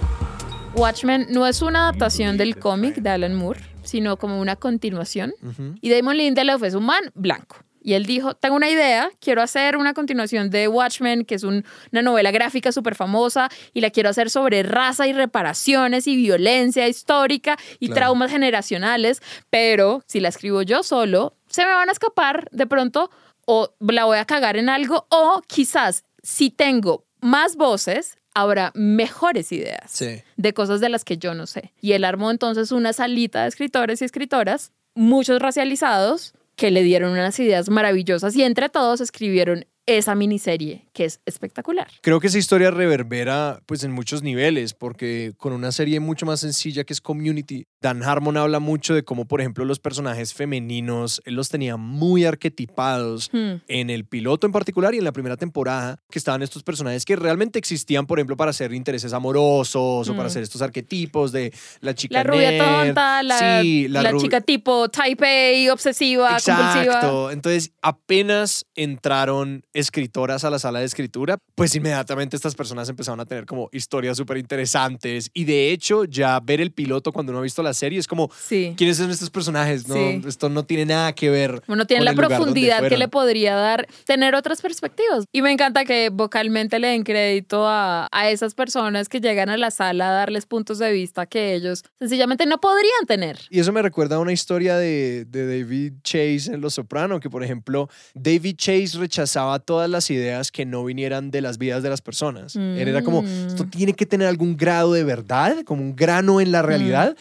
Watchmen no es una adaptación del cómic de Alan Moore, sino como una continuación. Y Damon Lindelof es un man blanco. Y él dijo, tengo una idea, quiero hacer una continuación de Watchmen, que es un- una novela gráfica súper famosa, y la quiero hacer sobre raza y reparaciones y violencia histórica y Claro. traumas generacionales, pero si la escribo yo solo, se me van a escapar de pronto o la voy a cagar en algo, o quizás si tengo más voces, habrá mejores ideas Sí. de cosas de las que yo no sé. Y él armó entonces una salita de escritores y escritoras, muchos racializados, que le dieron unas ideas maravillosas y entre todos escribieron esa miniserie que es espectacular. Creo que esa historia reverbera pues en muchos niveles, porque con una serie mucho más sencilla que es Community, Dan Harmon habla mucho de cómo, por ejemplo, los personajes femeninos, él los tenía muy arquetipados Hmm. en el piloto en particular y en la primera temporada, que estaban estos personajes que realmente existían, por ejemplo, para hacer intereses amorosos o para Mm. hacer estos arquetipos de la chica La rubia nerd. tonta, la, Sí, la, ru- chica tipo type A, obsesiva, compulsiva. Exacto. Entonces, apenas entraron escritoras a la sala de escritura, pues inmediatamente estas personas empezaron a tener como historias súper interesantes. Y de hecho, ya ver el piloto cuando uno ha visto la serie. Es como, Sí. ¿quiénes son estos personajes? No, Sí. Esto no tiene nada que ver. Bueno, tiene la profundidad que le podría dar tener otras perspectivas. Y me encanta que vocalmente le den crédito a, a esas personas que llegan a la sala a darles puntos de vista que ellos sencillamente no podrían tener. Y eso me recuerda a una historia de, de David Chase en Los Soprano, que por ejemplo, David Chase rechazaba todas las ideas que no vinieran de las vidas de las personas. Él era como, Mm. esto tiene que tener algún grado de verdad, como un grano en la realidad.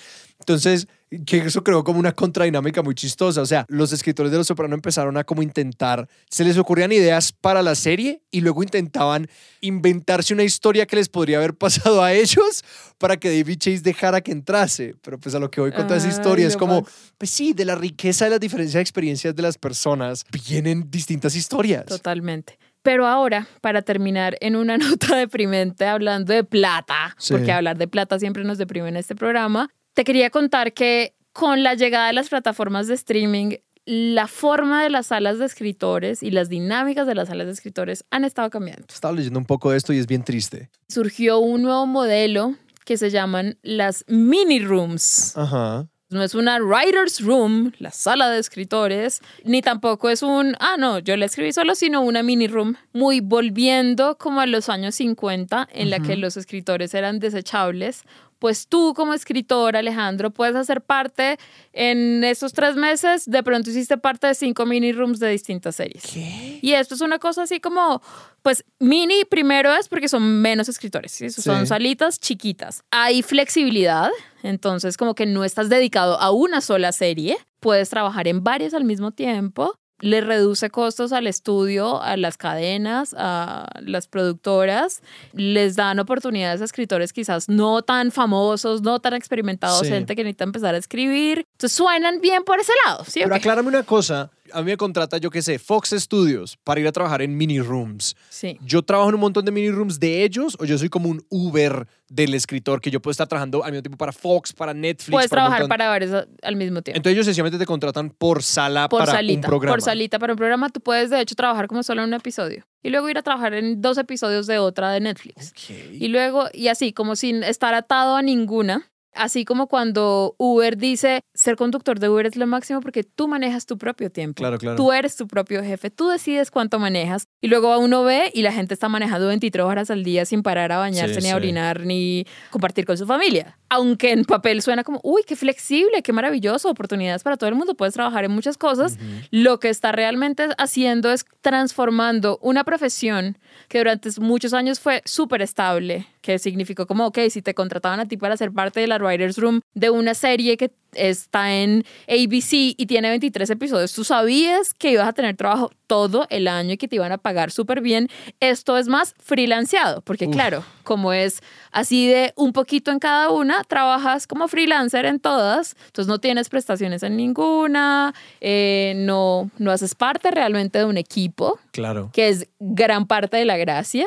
Entonces, que eso creó como una contradinámica muy chistosa. O sea, los escritores de Los Soprano empezaron a como intentar, se les ocurrían ideas para la serie y luego intentaban inventarse una historia que les podría haber pasado a ellos para que David Chase dejara que entrase. Pero pues a lo que voy con toda esa historia es como, pues sí, de la riqueza de las diferencias de experiencias de las personas vienen distintas historias. Totalmente. Pero ahora, para terminar en una nota deprimente hablando de plata, Sí. porque hablar de plata siempre nos deprime en este programa, te quería contar que con la llegada de las plataformas de streaming, la forma de las salas de escritores y las dinámicas de las salas de escritores han estado cambiando. Estaba leyendo un poco de esto y es bien triste. Surgió un nuevo modelo que se llaman las mini rooms. Ajá. No es una writer's room, la sala de escritores, ni tampoco es un, ah, no, yo la escribí solo, sino una mini room, muy volviendo como a los años 50, en la que los escritores eran desechables. Pues tú como escritor, Alejandro, puedes hacer parte en esos tres meses, de pronto hiciste parte de cinco mini rooms de distintas series. Y esto es una cosa así como, pues mini primero es porque son menos escritores, ¿sí? son Sí. salitas chiquitas. Hay flexibilidad, entonces como que no estás dedicado a una sola serie, puedes trabajar en varias al mismo tiempo. Le reduce costos al estudio, a las cadenas, a las productoras. Les dan oportunidades a escritores quizás no tan famosos, no tan experimentados, Sí. gente que necesita empezar a escribir. Entonces suenan bien por ese lado, ¿sí? Pero qué? aclárame una cosa. A mí me contrata, yo qué sé, Fox Studios para ir a trabajar en mini rooms. Sí. ¿Yo trabajo en un montón de mini rooms de ellos o yo soy como un Uber del escritor que yo puedo estar trabajando al mismo tiempo para Fox, para Netflix? Puedes para trabajar para varios al mismo tiempo. Entonces ellos sencillamente te contratan por sala por para salita, un programa. por salita para un programa, tú puedes de hecho trabajar como solo en un episodio y luego ir a trabajar en dos episodios de otra de Netflix. Y luego, y así, como sin estar atado a ninguna. Así como cuando Uber dice, ser conductor de Uber es lo máximo porque tú manejas tu propio tiempo. Claro, claro. Tú eres tu propio jefe, tú decides cuánto manejas. Y luego uno ve y la gente está manejando 23 horas al día sin parar a bañarse, Sí, ni a sí. orinar, ni compartir con su familia. Aunque en papel suena como, uy, qué flexible, qué maravilloso, oportunidades para todo el mundo, puedes trabajar en muchas cosas. Lo que está realmente haciendo es transformando una profesión que durante muchos años fue súper estable, que significó como, ok, si te contrataban a ti para ser parte de la Writer's Room de una serie que está en ABC y tiene 23 episodios, tú sabías que ibas a tener trabajo todo el año y que te iban a pagar súper bien. Esto es más freelanceado, porque Uf. claro, como es así de un poquito en cada una, trabajas como freelancer en todas, entonces no tienes prestaciones en ninguna, eh, no, no haces parte realmente de un equipo, Claro. que es gran parte de la gracia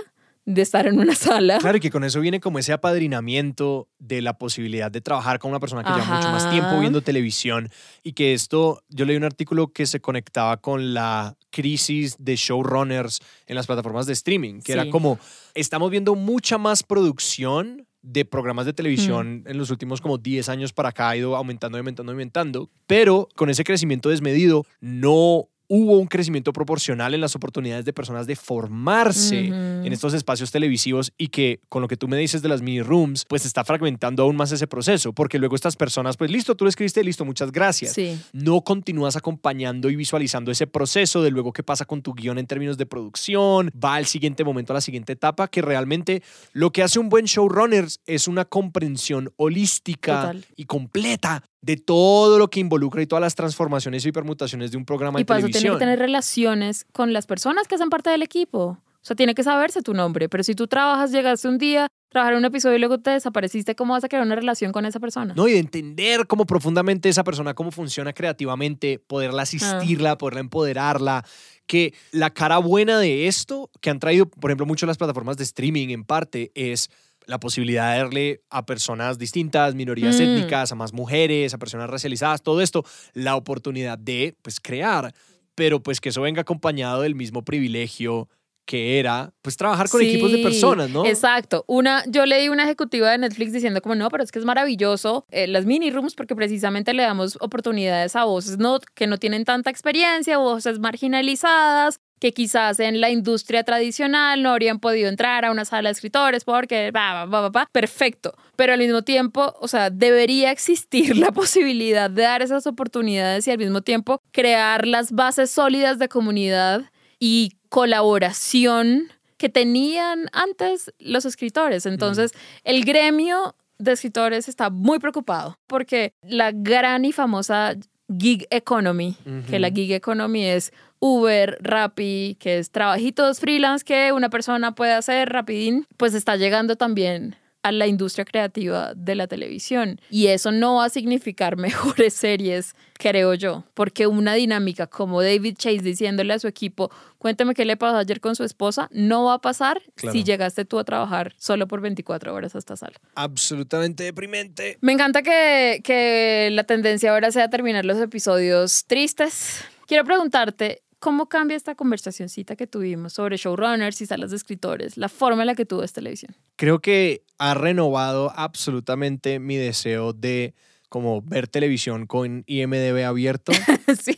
de estar en una sala. Claro, y que con eso viene como ese apadrinamiento de la posibilidad de trabajar con una persona que lleva mucho más tiempo viendo televisión. Y que esto, yo leí un artículo que se conectaba con la crisis de showrunners en las plataformas de streaming, que era como, estamos viendo mucha más producción de programas de televisión en los últimos como 10 años para acá, ha ido aumentando, aumentando, aumentando, pero con ese crecimiento desmedido no hubo un crecimiento proporcional en las oportunidades de personas de formarse en estos espacios televisivos y que con lo que tú me dices de las mini rooms, pues está fragmentando aún más ese proceso, porque luego estas personas, pues listo, tú lo escribiste, listo, muchas gracias. Sí. No continúas acompañando y visualizando ese proceso de luego qué pasa con tu guion en términos de producción, va al siguiente momento, a la siguiente etapa, que realmente lo que hace un buen showrunner es una comprensión holística Total. y completa de todo lo que involucra y todas las transformaciones y permutaciones de un programa Y de para eso televisión. tiene que tener relaciones con las personas que hacen parte del equipo. O sea, tiene que saberse tu nombre. Pero si tú trabajas, llegaste un día, trabajar en un episodio y luego te desapareciste, ¿cómo vas a crear una relación con esa persona? No, y de entender cómo profundamente esa persona, cómo funciona creativamente, poderla asistirla, poderla empoderarla. Que la cara buena de esto, que han traído, por ejemplo, mucho las plataformas de streaming en parte, es la posibilidad de darle a personas distintas, minorías Mm. étnicas, a más mujeres, a personas racializadas, todo esto, la oportunidad de, pues, crear. Pero pues que eso venga acompañado del mismo privilegio que era pues trabajar con Sí, equipos de personas, ¿no? Exacto. Una, yo leí una ejecutiva de Netflix diciendo como, no, pero es que es maravilloso eh, las mini rooms porque precisamente le damos oportunidades a voces no, que no tienen tanta experiencia, voces marginalizadas, que quizás en la industria tradicional no habrían podido entrar a una sala de escritores porque, va, va, va, va, perfecto. Pero al mismo tiempo, o sea, debería existir la posibilidad de dar esas oportunidades y al mismo tiempo crear las bases sólidas de comunidad y colaboración que tenían antes los escritores. Entonces, el gremio de escritores está muy preocupado porque la gran y famosa gig economy, que la gig economy es Uber, Rappi, que es trabajitos freelance que una persona puede hacer rapidín, pues está llegando también a la industria creativa de la televisión. Y eso no va a significar mejores series, creo yo, porque una dinámica como David Chase diciéndole a su equipo, cuéntame qué le pasó ayer con su esposa, no va a pasar Claro. si llegaste tú a trabajar solo por 24 horas a esta sala. Absolutamente deprimente. Me encanta que, que la tendencia ahora sea terminar los episodios tristes. Quiero preguntarte, ¿cómo cambia esta conversacioncita que tuvimos sobre showrunners y salas de escritores, la forma en la que tú ves televisión? Creo que ha renovado absolutamente mi deseo de como ver televisión con IMDB abierto sí.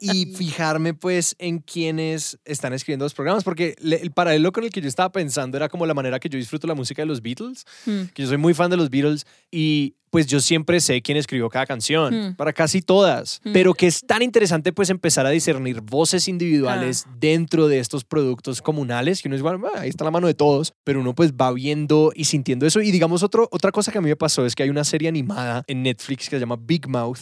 y fijarme pues en quienes están escribiendo los programas, porque el paralelo con el que yo estaba pensando era como la manera que yo disfruto la música de los Beatles, Mm. que yo soy muy fan de los Beatles y pues yo siempre sé quién escribió cada canción, Mm. para casi todas, Mm. pero que es tan interesante pues empezar a discernir voces individuales Ah. dentro de estos productos comunales, que uno es, bueno, ah, ahí está la mano de todos, pero uno pues va viendo y sintiendo eso. Y digamos, otro, otra cosa que a mí me pasó es que hay una serie animada en Netflix que se llama Big Mouth.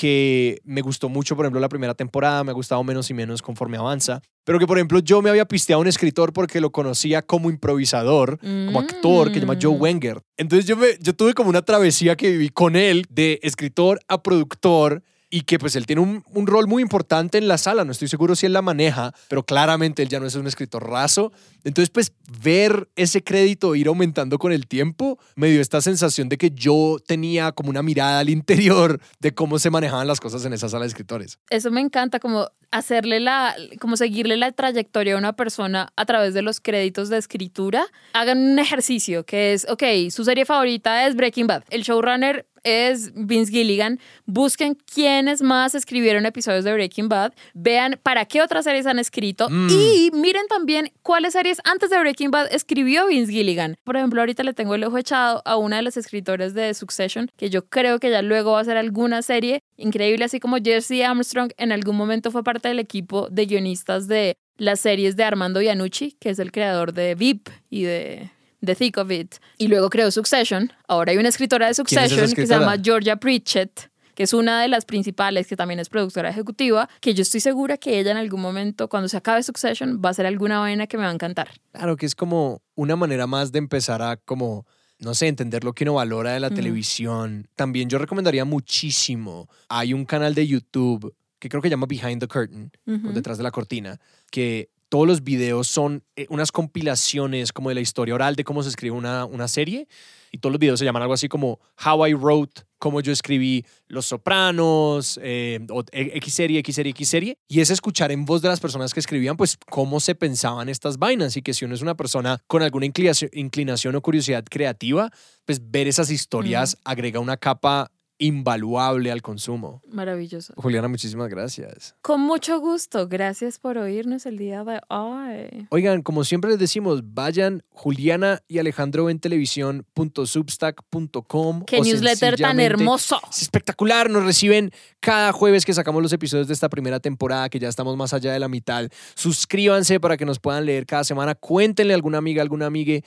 Que me gustó mucho, por ejemplo, la primera temporada, me ha gustado menos y menos conforme avanza, pero que, por ejemplo, yo me había pisteado a un escritor porque lo conocía como improvisador, como actor, que se llama Joe Mm. Wenger. Entonces yo, me, yo tuve como una travesía que viví con él de escritor a productor y que pues él tiene un, un rol muy importante en la sala, no estoy seguro si él la maneja, pero claramente él ya no es un escritor raso. Entonces pues ver ese crédito ir aumentando con el tiempo me dio esta sensación de que yo tenía como una mirada al interior de cómo se manejaban las cosas en esa sala de escritores. Eso me encanta, como hacerle la, como seguirle la trayectoria a una persona a través de los créditos de escritura. Hagan un ejercicio que es, ok, su serie favorita es Breaking Bad. El showrunner es Vince Gilligan. Busquen quiénes más escribieron episodios de Breaking Bad. Vean para qué otras series han escrito. Mm. Y miren también cuáles series antes de Breaking Bad escribió Vince Gilligan. Por ejemplo, ahorita le tengo el ojo echado a una de las escritoras de Succession, que yo creo que ya luego va a hacer alguna serie increíble, así como Jesse Armstrong en algún momento fue parte del equipo de guionistas de las series de Armando Iannucci, que es el creador de VIP y de The Thick of It. Y luego creó Succession. Ahora hay una escritora de Succession que se llama Georgia Pritchett que es una de las principales, que también es productora ejecutiva, que yo estoy segura que ella en algún momento, cuando se acabe Succession, va a hacer alguna vaina que me va a encantar. Claro que es como una manera más de empezar a como, no sé, entender lo que uno valora de la Mm. televisión. También yo recomendaría muchísimo, hay un canal de YouTube que creo que se llama Behind the Curtain, o detrás de la cortina, que todos los videos son eh, unas compilaciones como de la historia oral de cómo se escribe una, una serie. Y todos los videos se llaman algo así como How I Wrote, cómo yo escribí Los Sopranos, eh, o e- X serie, X serie, X serie. Y es escuchar en voz de las personas que escribían, pues, cómo se pensaban estas vainas. Y que si uno es una persona con alguna inclinación, inclinación o curiosidad creativa, pues ver esas historias agrega una capa invaluable al consumo. Maravilloso. Juliana, muchísimas gracias. Con mucho gusto. Gracias por oírnos el día de hoy. Oigan, como siempre les decimos, vayan Juliana y Alejandro en televisión.substack.com. Qué newsletter tan hermoso. Es espectacular, nos reciben cada jueves que sacamos los episodios de esta primera temporada, que ya estamos más allá de la mitad. Suscríbanse para que nos puedan leer cada semana. Cuéntenle a alguna amiga, alguna amiga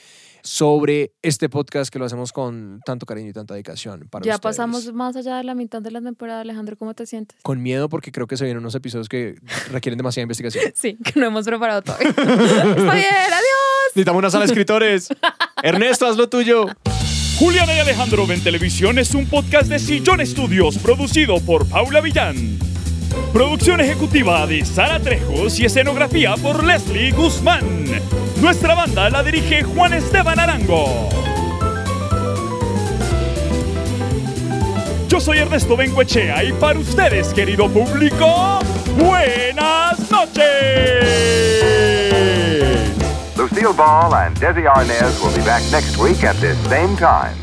sobre este podcast que lo hacemos con tanto cariño y tanta dedicación para ya ustedes. pasamos más allá de la mitad de la temporada, Alejandro. ¿Cómo te sientes? Con miedo porque creo que se vienen unos episodios que requieren demasiada investigación. Sí, que no hemos preparado todavía. Está bien, adiós. Necesitamos una sala de escritores. Ernesto, haz lo tuyo. Juliana y Alejandro ven televisión es un podcast de Sillón Estudios producido por Paula Villán. Producción ejecutiva de Sara Trejos y escenografía por Leslie Guzmán. Nuestra banda la dirige Juan Esteban Arango. Yo soy Ernesto Benguechea y para ustedes, querido público, Buenas noches. Lucille Ball and Desi Arnaz will be back next week at this same time.